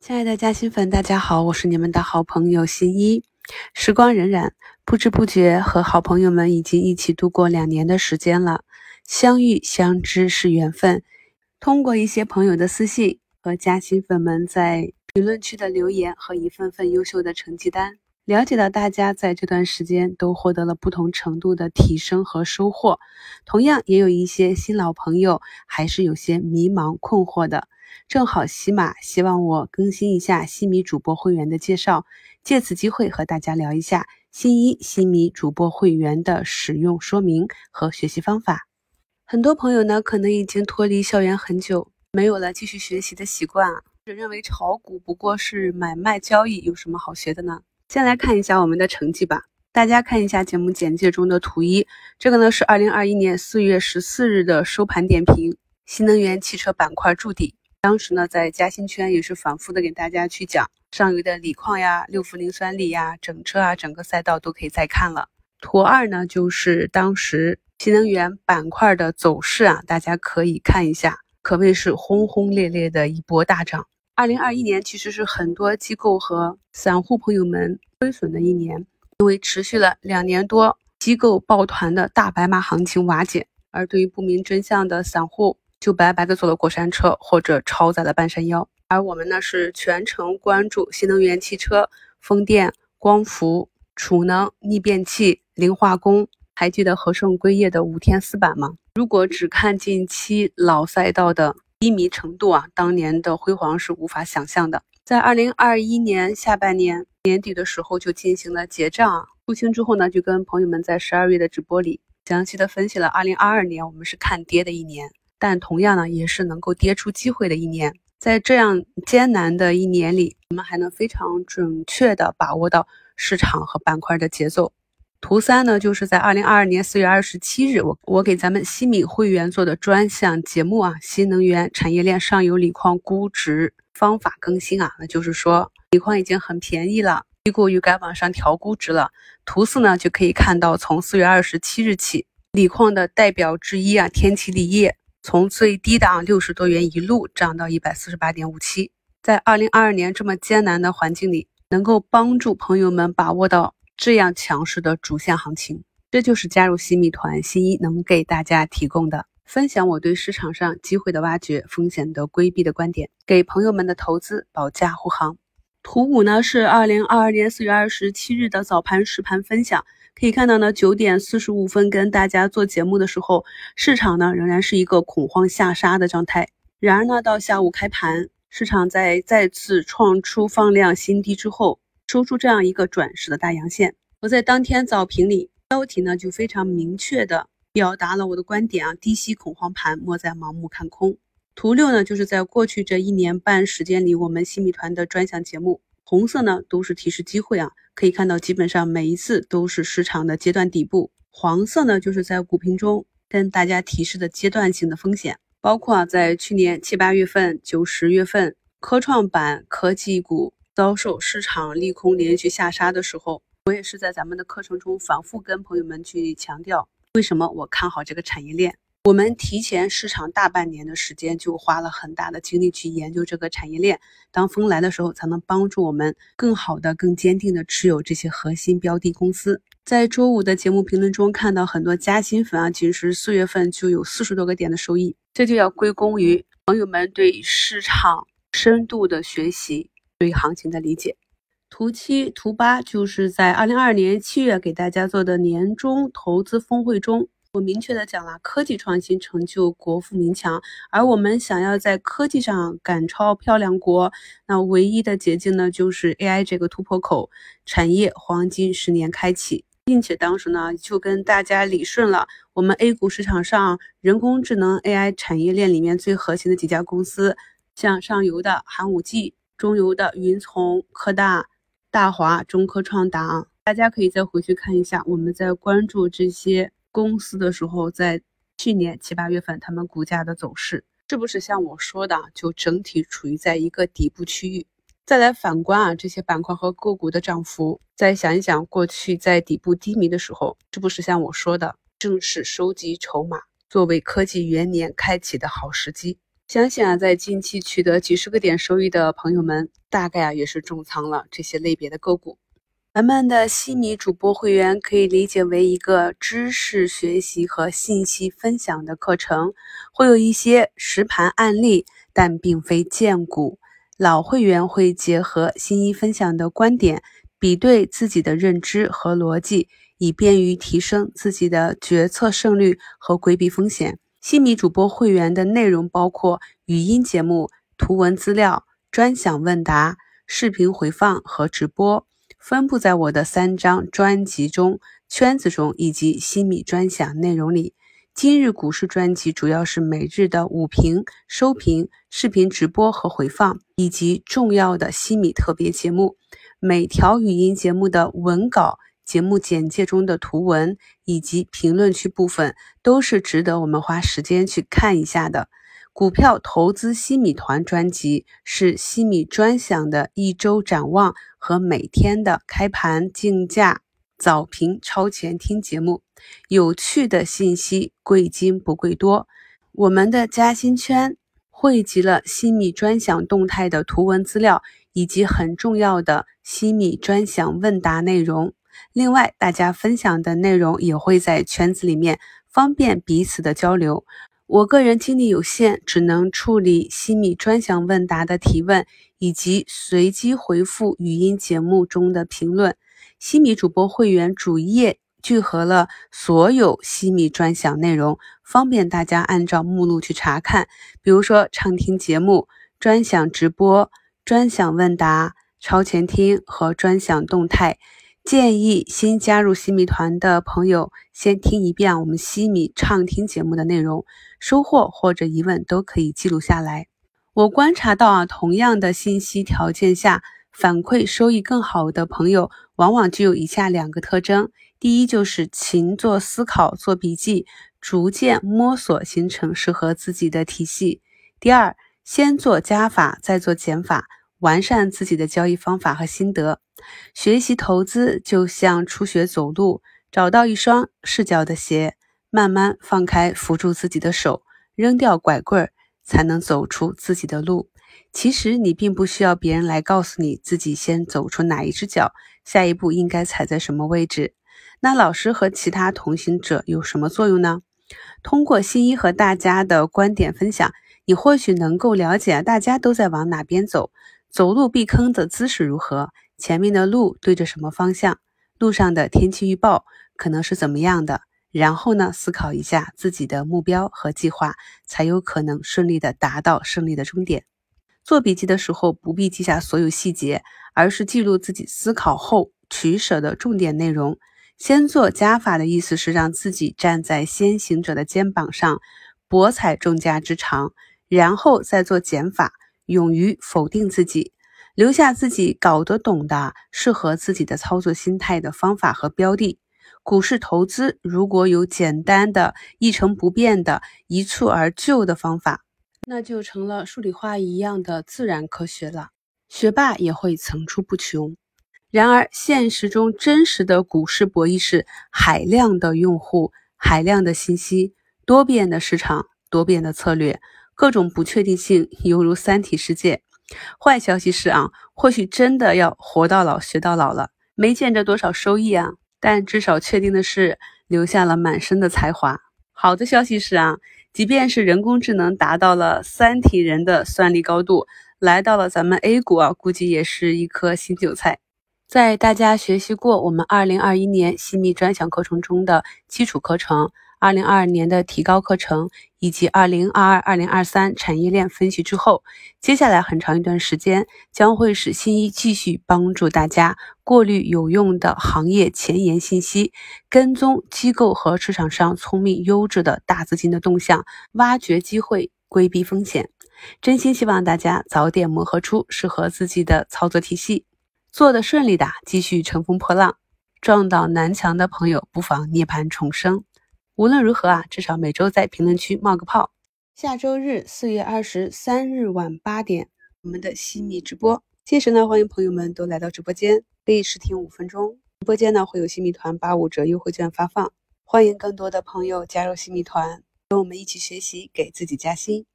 亲爱的嘉兴粉，大家好，我是你们的好朋友新一。时光荏苒，不知不觉和好朋友们已经一起度过两年的时间了。相遇相知是缘分，通过一些朋友的私信和嘉兴粉们在评论区的留言和一份份优秀的成绩单，了解到大家在这段时间都获得了不同程度的提升和收获。同样，也有一些新老朋友还是有些迷茫困惑的。正好喜马希望我更新一下西米主播会员的介绍，借此机会和大家聊一下新一西米主播会员的使用说明和学习方法。很多朋友呢，可能已经脱离校园很久，没有了继续学习的习惯，只认为炒股不过是买卖交易，有什么好学的呢？先来看一下我们的成绩吧。大家看一下节目简介中的图一，这个呢是二零二一年四月十四日的收盘点评，新能源汽车板块筑底。当时呢，在嘉兴圈也是反复的给大家去讲上游的锂矿呀、六氟磷酸锂呀、整车啊，整个赛道都可以再看了。图二呢，就是当时新能源板块的走势啊，大家可以看一下，可谓是轰轰烈烈的一波大涨。二零二一年其实是很多机构和散户朋友们亏损的一年，因为持续了两年多，机构抱团的大白马行情瓦解，而对于不明真相的散户。就白白的坐了过山车，或者超载了半山腰。而我们呢，是全程关注新能源汽车、风电、光伏、储能、逆变器、磷化工。还记得和盛硅业的五天四板吗？如果只看近期老赛道的低迷程度啊，当年的辉煌是无法想象的。在二零二一年下半年年底的时候就进行了结账啊，出清之后呢，就跟朋友们在十二月的直播里详细的分析了二零二二年我们是看跌的一年。但同样呢，也是能够跌出机会的一年。在这样艰难的一年里，我们还能非常准确的把握到市场和板块的节奏。图三呢，就是在二零二二年四月二十七日，我我给咱们西米会员做的专项节目啊，新能源产业链上游锂矿估值方法更新啊，那就是说锂矿已经很便宜了，机构又该往上调估值了。图四呢，就可以看到从四月二十七日起，锂矿的代表之一啊，天齐锂业。从最低档六十多元一路涨到一百四十八点五七，在二零二二年这么艰难的环境里，能够帮助朋友们把握到这样强势的主线行情，这就是加入新米团新一能给大家提供的分享我对市场上机会的挖掘、风险的规避的观点，给朋友们的投资保驾护航。图五呢是二零二二年四月二十七日的早盘实盘分享。可以看到呢，九点四十五分跟大家做节目的时候，市场呢仍然是一个恐慌下杀的状态。然而呢，到下午开盘，市场在再次创出放量新低之后，收出这样一个转势的大阳线。我在当天早评里标题呢就非常明确的表达了我的观点啊，低吸恐慌盘，莫再盲目看空。图六呢，就是在过去这一年半时间里，我们新米团的专项节目，红色呢都是提示机会啊。可以看到，基本上每一次都是市场的阶段底部。黄色呢，就是在股评中跟大家提示的阶段性的风险，包括，在去年七八月份、九十月份，科创板科技股遭受市场利空连续下杀的时候，我也是在咱们的课程中反复跟朋友们去强调，为什么我看好这个产业链。我们提前市场大半年的时间，就花了很大的精力去研究这个产业链。当风来的时候，才能帮助我们更好的、更坚定的持有这些核心标的公司。在周五的节目评论中，看到很多加薪粉啊，其实四月份就有四十多个点的收益，这就要归功于朋友们对市场深度的学习，对行情的理解。图七、图八就是在二零二二年七月给大家做的年终投资峰会中。我明确的讲了，科技创新成就国富民强，而我们想要在科技上赶超漂亮国，那唯一的捷径呢，就是 AI 这个突破口，产业黄金十年开启，并且当时呢，就跟大家理顺了我们 A 股市场上人工智能 AI 产业链里面最核心的几家公司，像上游的寒武纪，中游的云从、科大、大华、中科创达，大家可以再回去看一下，我们在关注这些。公司的时候，在去年七八月份，他们股价的走势是不是像我说的，就整体处于在一个底部区域？再来反观啊，这些板块和个股的涨幅，再想一想过去在底部低迷的时候，是不是像我说的，正是收集筹码，作为科技元年开启的好时机？相信啊，在近期取得几十个点收益的朋友们，大概啊也是重仓了这些类别的个股。咱们的西米主播会员可以理解为一个知识学习和信息分享的课程，会有一些实盘案例，但并非荐股。老会员会结合新一分享的观点，比对自己的认知和逻辑，以便于提升自己的决策胜率和规避风险。西米主播会员的内容包括语音节目、图文资料、专享问答、视频回放和直播，分布在我的三张专辑中、圈子中以及西米专享内容里。今日股市专辑主要是每日的午评、收评、视频直播和回放，以及重要的西米特别节目。每条语音节目的文稿。节目简介中的图文以及评论区部分都是值得我们花时间去看一下的。股票投资西米团专辑是西米专享的一周展望和每天的开盘竞价早评超前听节目，有趣的信息贵精不贵多。我们的嘉兴圈汇集了西米专享动态的图文资料以及很重要的西米专享问答内容。另外，大家分享的内容也会在圈子里面，方便彼此的交流。我个人精力有限，只能处理西米专享问答的提问，以及随机回复语音节目中的评论。西米主播会员主页聚合了所有西米专享内容，方便大家按照目录去查看。比如说畅听节目、专享直播、专享问答、超前听和专享动态。建议新加入西米团的朋友先听一遍我们西米畅听节目的内容，收获或者疑问都可以记录下来。我观察到啊，同样的信息条件下，反馈收益更好的朋友，往往具有以下两个特征：第一，就是勤做思考、做笔记，逐渐摸索形成适合自己的体系；第二，先做加法，再做减法。完善自己的交易方法和心得，学习投资就像初学走路，找到一双视角的鞋，慢慢放开扶住自己的手，扔掉拐棍儿，才能走出自己的路。其实你并不需要别人来告诉你自己先走出哪一只脚，下一步应该踩在什么位置。那老师和其他同行者有什么作用呢？通过新一和大家的观点分享，你或许能够了解大家都在往哪边走。走路避坑的姿势如何？前面的路对着什么方向？路上的天气预报可能是怎么样的？然后呢，思考一下自己的目标和计划，才有可能顺利的达到胜利的终点。做笔记的时候不必记下所有细节，而是记录自己思考后取舍的重点内容。先做加法的意思是让自己站在先行者的肩膀上，博采众家之长，然后再做减法。勇于否定自己，留下自己搞得懂的、适合自己的操作心态的方法和标的。股市投资如果有简单的、一成不变的、一蹴而就的方法，那就成了数理化一样的自然科学了，学霸也会层出不穷。然而，现实中真实的股市博弈是海量的用户、海量的信息、多变的市场、多变的策略。各种不确定性犹如三体世界。坏消息是啊，或许真的要活到老学到老了，没见着多少收益啊，但至少确定的是留下了满身的才华。好的消息是啊，即便是人工智能达到了三体人的算力高度，来到了咱们 A 股啊，估计也是一颗新韭菜。在大家学习过我们二零二一年西密专享课程中的基础课程。二零二二年的提高课程以及二零二二、二零二三产业链分析之后，接下来很长一段时间将会是新一继续帮助大家过滤有用的行业前沿信息，跟踪机构和市场上聪明优质的大资金的动向，挖掘机会，规避风险。真心希望大家早点磨合出适合自己的操作体系，做得顺利的继续乘风破浪，撞倒南墙的朋友不妨涅槃重生。无论如何啊，至少每周在评论区冒个泡。下周日四月二十三日晚八点，我们的西米直播，届时呢，欢迎朋友们都来到直播间，可以试听五分钟。直播间呢会有西米团八五折优惠券发放，欢迎更多的朋友加入西米团，跟我们一起学习，给自己加薪。